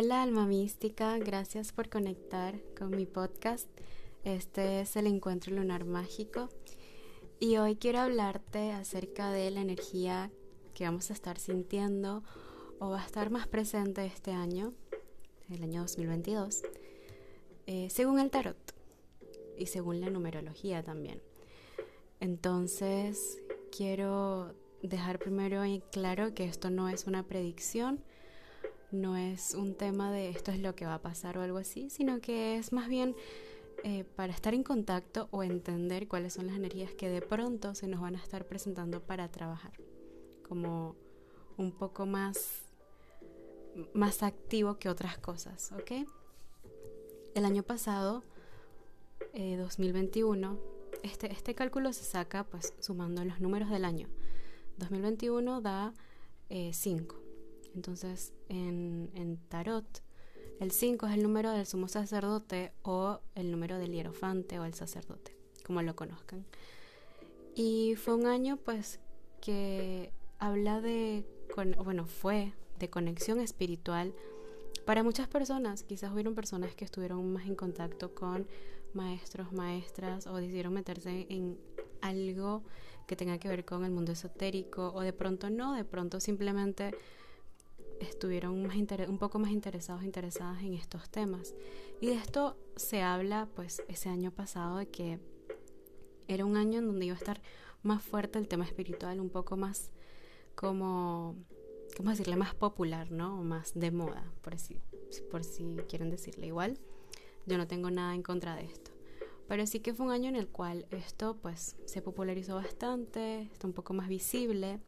Hola alma mística, gracias por conectar con mi podcast. Este es el encuentro lunar mágico y hoy quiero hablarte acerca de la energía que vamos a estar sintiendo o va a estar más presente este año, el año 2022, eh, según el tarot y según la numerología también. Entonces quiero dejar primero en claro que esto no es una predicción, no es un tema de esto es lo que va a pasar o algo así, sino que es más bien eh, para estar en contacto o entender cuáles son las energías que de pronto se nos van a estar presentando para trabajar, como un poco más, más activo que otras cosas, ¿ok? El año pasado, 2021, eh, este, este cálculo se saca pues sumando los números del año. 2021 da 5. Eh, entonces, en, en tarot, el 5 es el número del sumo sacerdote o el número del hierofante o el sacerdote, como lo conozcan. Y fue un año pues que habla de, bueno, fue de conexión espiritual para muchas personas. Quizás hubieron personas que estuvieron más en contacto con maestros, maestras o decidieron meterse en algo que tenga que ver con el mundo esotérico o de pronto no, de pronto simplemente estuvieron un poco más interesados, interesadas en estos temas. Y de esto se habla pues ese año pasado de que era un año en donde iba a estar más fuerte el tema espiritual, un poco más como, ¿cómo decirle? Más popular, ¿no? O más de moda, por si, por si quieren decirle igual. Yo no tengo nada en contra de esto. Pero sí que fue un año en el cual esto pues se popularizó bastante, está un poco más visible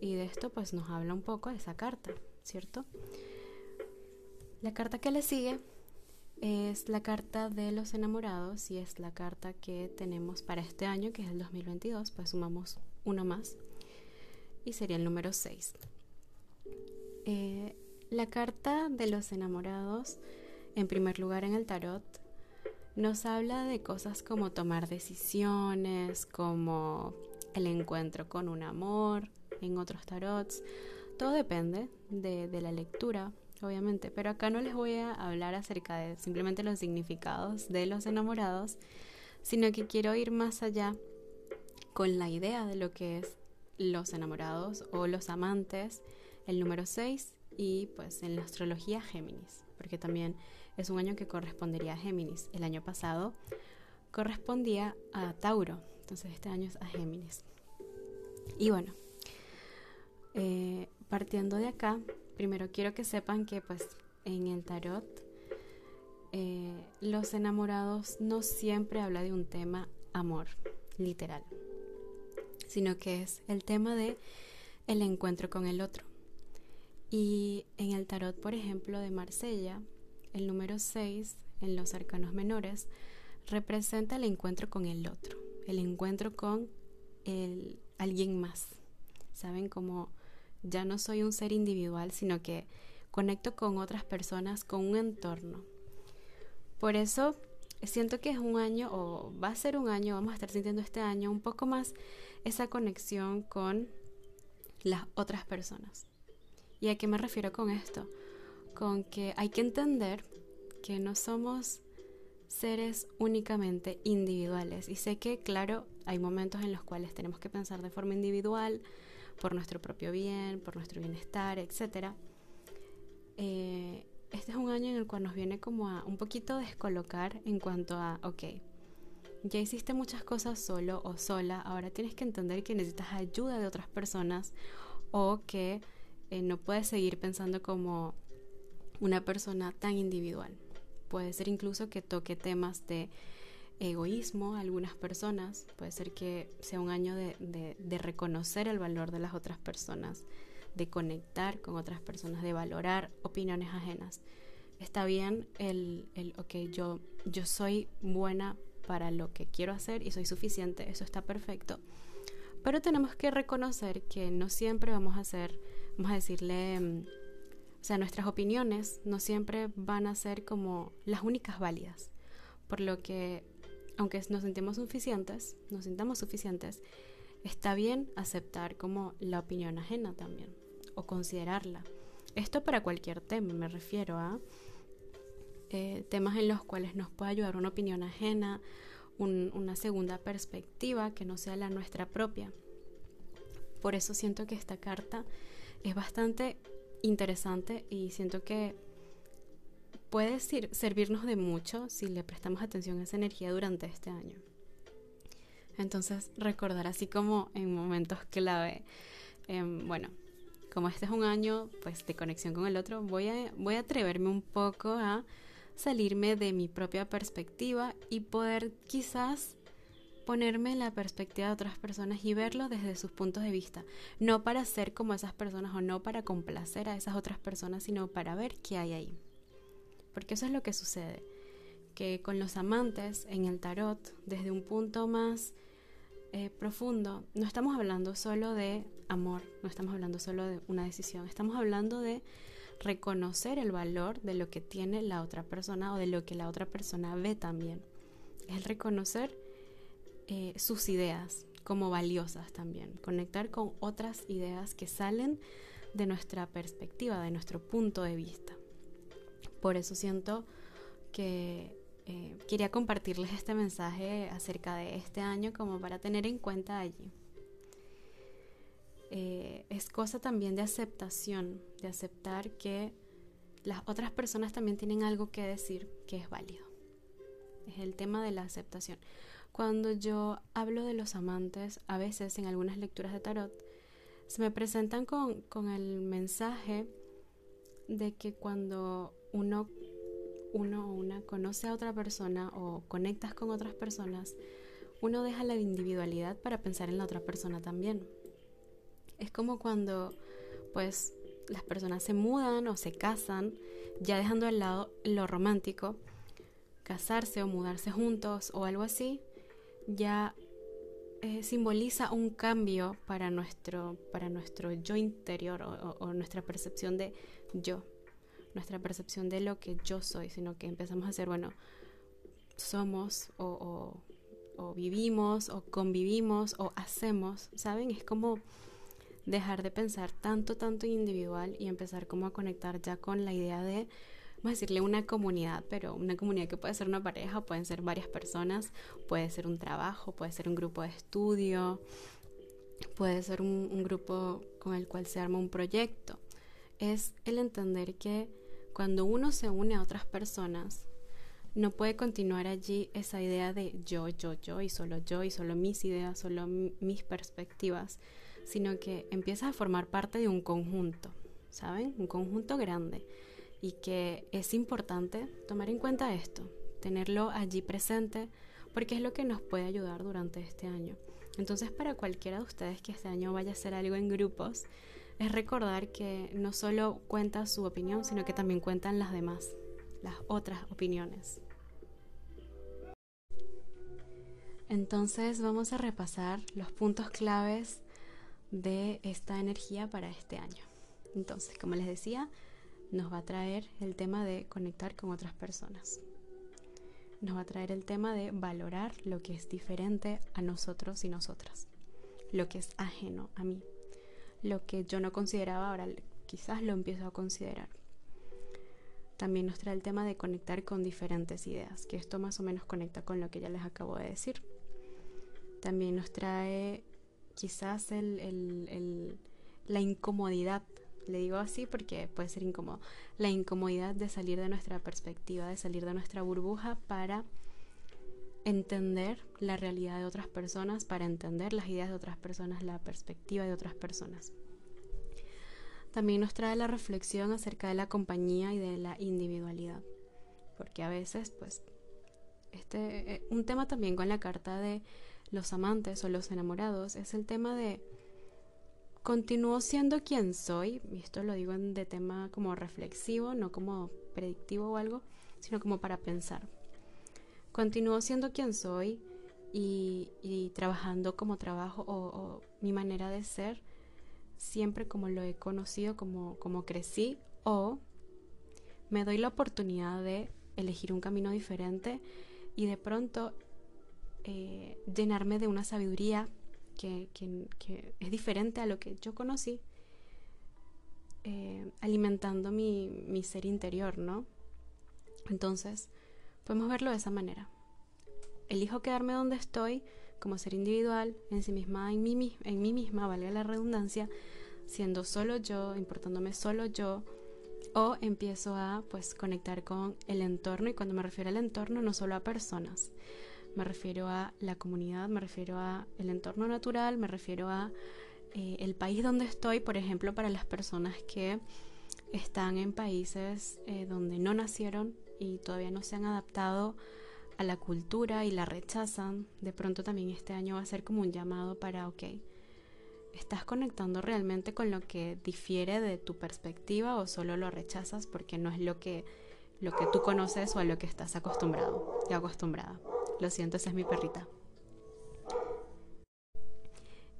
y de esto pues nos habla un poco de esa carta, ¿cierto? La carta que le sigue es la carta de los enamorados y es la carta que tenemos para este año, que es el 2022, pues sumamos uno más y sería el número 6. Eh, la carta de los enamorados, en primer lugar en el tarot, nos habla de cosas como tomar decisiones, como el encuentro con un amor, en otros tarots. Todo depende de, de la lectura, obviamente, pero acá no les voy a hablar acerca de simplemente los significados de los enamorados, sino que quiero ir más allá con la idea de lo que es los enamorados o los amantes, el número 6 y pues en la astrología Géminis, porque también es un año que correspondería a Géminis. El año pasado correspondía a Tauro, entonces este año es a Géminis. Y bueno, eh, partiendo de acá, primero quiero que sepan que pues en el tarot eh, los enamorados no siempre habla de un tema amor, literal, sino que es el tema de el encuentro con el otro. Y en el tarot, por ejemplo, de Marsella, el número 6 en los arcanos menores representa el encuentro con el otro, el encuentro con el, alguien más. ¿Saben? cómo ya no soy un ser individual, sino que conecto con otras personas, con un entorno. Por eso siento que es un año, o va a ser un año, vamos a estar sintiendo este año un poco más esa conexión con las otras personas. ¿Y a qué me refiero con esto? Con que hay que entender que no somos seres únicamente individuales. Y sé que, claro, hay momentos en los cuales tenemos que pensar de forma individual, por nuestro propio bien, por nuestro bienestar, etc. Eh, este es un año en el cual nos viene como a un poquito descolocar en cuanto a, ok, ya hiciste muchas cosas solo o sola, ahora tienes que entender que necesitas ayuda de otras personas o que eh, no puedes seguir pensando como una persona tan individual. Puede ser incluso que toque temas de egoísmo a algunas personas, puede ser que sea un año de, reconocer el valor de las otras personas, de conectar con otras personas, de valorar opiniones ajenas. Está bien el, el ok, yo, yo soy buena para lo que quiero hacer y soy suficiente, eso está perfecto. Pero tenemos que reconocer que no siempre vamos a hacer, vamos a decirle, mm, o sea, nuestras opiniones no siempre van a ser como las únicas válidas. Por lo que aunque nos sentimos suficientes, nos sintamos suficientes, está bien aceptar como la opinión ajena también o considerarla. Esto para cualquier tema, me refiero a eh, temas en los cuales nos puede ayudar una opinión ajena, una segunda perspectiva que no sea la nuestra propia. Por eso siento que esta carta es bastante interesante y siento que puede servirnos de mucho si le prestamos atención a esa energía durante este año. Entonces, recordar así como en momentos clave, em, bueno, como este es un año pues de conexión con el otro, voy a, voy a atreverme un poco a salirme de mi propia perspectiva y poder quizás ponerme en la perspectiva de otras personas y verlo desde sus puntos de vista, no para ser como esas personas o no para complacer a esas otras personas, sino para ver qué hay ahí. Porque eso es lo que sucede, que con los amantes en el tarot, desde un punto más eh, profundo, no estamos hablando solo de amor, no estamos hablando solo de una decisión, estamos hablando de reconocer el valor de lo que tiene la otra persona o de lo que la otra persona ve también. Es el reconocer eh, sus ideas como valiosas también, conectar con otras ideas que salen de nuestra perspectiva, de nuestro punto de vista. Por eso siento que eh, quería compartirles este mensaje acerca de este año como para tener en cuenta allí. Eh, es cosa también de aceptación, de aceptar que las otras personas también tienen algo que decir que es válido. Es el tema de la aceptación. Cuando yo hablo de los amantes, a veces en algunas lecturas de tarot, se me presentan con, con el mensaje de que cuando uno, uno o una conoce a otra persona o conectas con otras personas, uno deja la individualidad para pensar en la otra persona también. Es como cuando pues las personas se mudan o se casan, ya dejando al lado lo romántico, casarse o mudarse juntos o algo así, ya eh, simboliza un cambio para nuestro, para nuestro yo interior o, nuestra percepción de yo, nuestra percepción de lo que yo soy, sino que empezamos a ser, bueno, somos o, vivimos o convivimos o hacemos, ¿saben? Es como dejar de pensar tanto, tanto individual y empezar como a conectar ya con la idea de, vamos a decirle una comunidad, pero una comunidad que puede ser una pareja, pueden ser varias personas, puede ser un trabajo, puede ser un grupo de estudio, puede ser un grupo con el cual se arma un proyecto. Es el entender que cuando uno se une a otras personas, no puede continuar allí esa idea de yo, yo, yo y solo yo y solo mis ideas, solo mis perspectivas, sino que empiezas a formar parte de un conjunto, ¿saben? Un conjunto grande y que es importante tomar en cuenta esto, tenerlo allí presente, porque es lo que nos puede ayudar durante este año. Entonces, para cualquiera de ustedes que este año vaya a hacer algo en grupos, es recordar que no solo cuenta su opinión, sino que también cuentan las demás, las otras opiniones. Entonces vamos a repasar los puntos claves de esta energía para este año. Entonces, como les decía, nos va a traer el tema de conectar con otras personas. Nos va a traer el tema de valorar lo que es diferente a nosotros y nosotras. Lo que es ajeno a mí. Lo que yo no consideraba ahora quizás lo empiezo a considerar. También nos trae el tema de conectar con diferentes ideas, que esto más o menos conecta con lo que ya les acabo de decir. También nos trae quizás el, la incomodidad, le digo así porque puede ser incómodo, la incomodidad de salir de nuestra perspectiva, de salir de nuestra burbuja para entender la realidad de otras personas, para entender las ideas de otras personas, la perspectiva de otras personas. También nos trae la reflexión acerca de la compañía y de la individualidad, porque a veces, pues, este, eh, un tema también con la carta de los amantes o los enamorados es el tema de continúo siendo quien soy, y esto lo digo de tema como reflexivo, no como predictivo o algo, sino como para pensar. Continúo siendo quien soy y, trabajando como trabajo o, mi manera de ser, siempre como lo he conocido, como, como crecí, o me doy la oportunidad de elegir un camino diferente y de pronto eh, llenarme de una sabiduría que, es diferente a lo que yo conocí eh, alimentando mi, mi ser interior, ¿no? Entonces, podemos verlo de esa manera. Elijo quedarme donde estoy como ser individual, en sí misma, en mí, misma, valga la redundancia, siendo solo yo, importándome solo yo, o empiezo a pues conectar con el entorno y cuando me refiero al entorno no solo a personas, me refiero a la comunidad, me refiero a el entorno natural, me refiero a eh, el país donde estoy, por ejemplo, para las personas que están en países eh, donde no nacieron y todavía no se han adaptado a la cultura y la rechazan, de pronto también este año va a ser como un llamado para, ok, ¿estás conectando realmente con lo que difiere de tu perspectiva o solo lo rechazas porque no es lo que, lo que tú conoces o a lo que estás acostumbrado y acostumbrada? Lo siento, esa es mi perrita.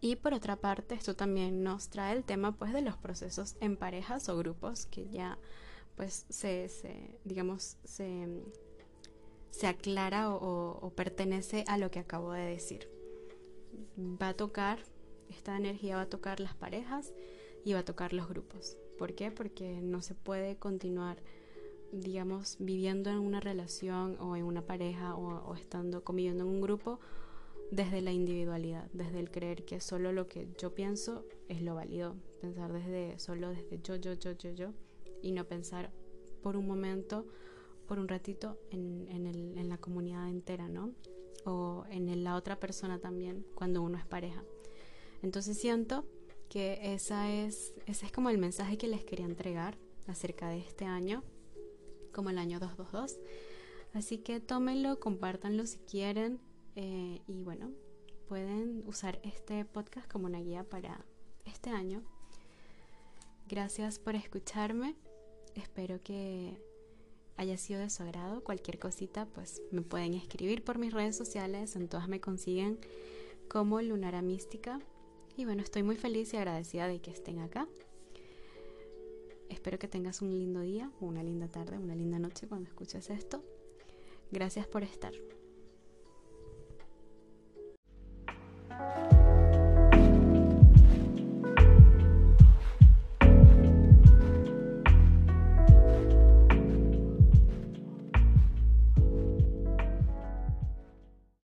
Y por otra parte, esto también nos trae el tema pues de los procesos en parejas o grupos que ya pues se, digamos, se, se aclara o, o, pertenece a lo que acabo de decir. Va a tocar, esta energía va a tocar las parejas y va a tocar los grupos. ¿Por qué? Porque no se puede continuar, digamos, viviendo en una relación o en una pareja o, o estando conviviendo en un grupo desde la individualidad, desde el creer que solo lo que yo pienso es lo válido, pensar desde solo desde yo, yo, yo, yo, yo y no pensar por un momento, por un ratito en, en, el, en la comunidad entera, ¿no? O en la otra persona también cuando uno es pareja. Entonces siento que esa es, ese es como el mensaje que les quería entregar acerca de este año, como el año 222. Así que tómenlo, compártanlo si quieren eh, y bueno, pueden usar este podcast como una guía para este año. Gracias por escucharme. Espero que haya sido de su agrado. Cualquier cosita, pues me pueden escribir por mis redes sociales. En todas me consiguen como Lunara Mística. Y bueno, estoy muy feliz y agradecida de que estén acá. Espero que tengas un lindo día, una linda tarde, una linda noche cuando escuches esto. Gracias por estar. Thank you.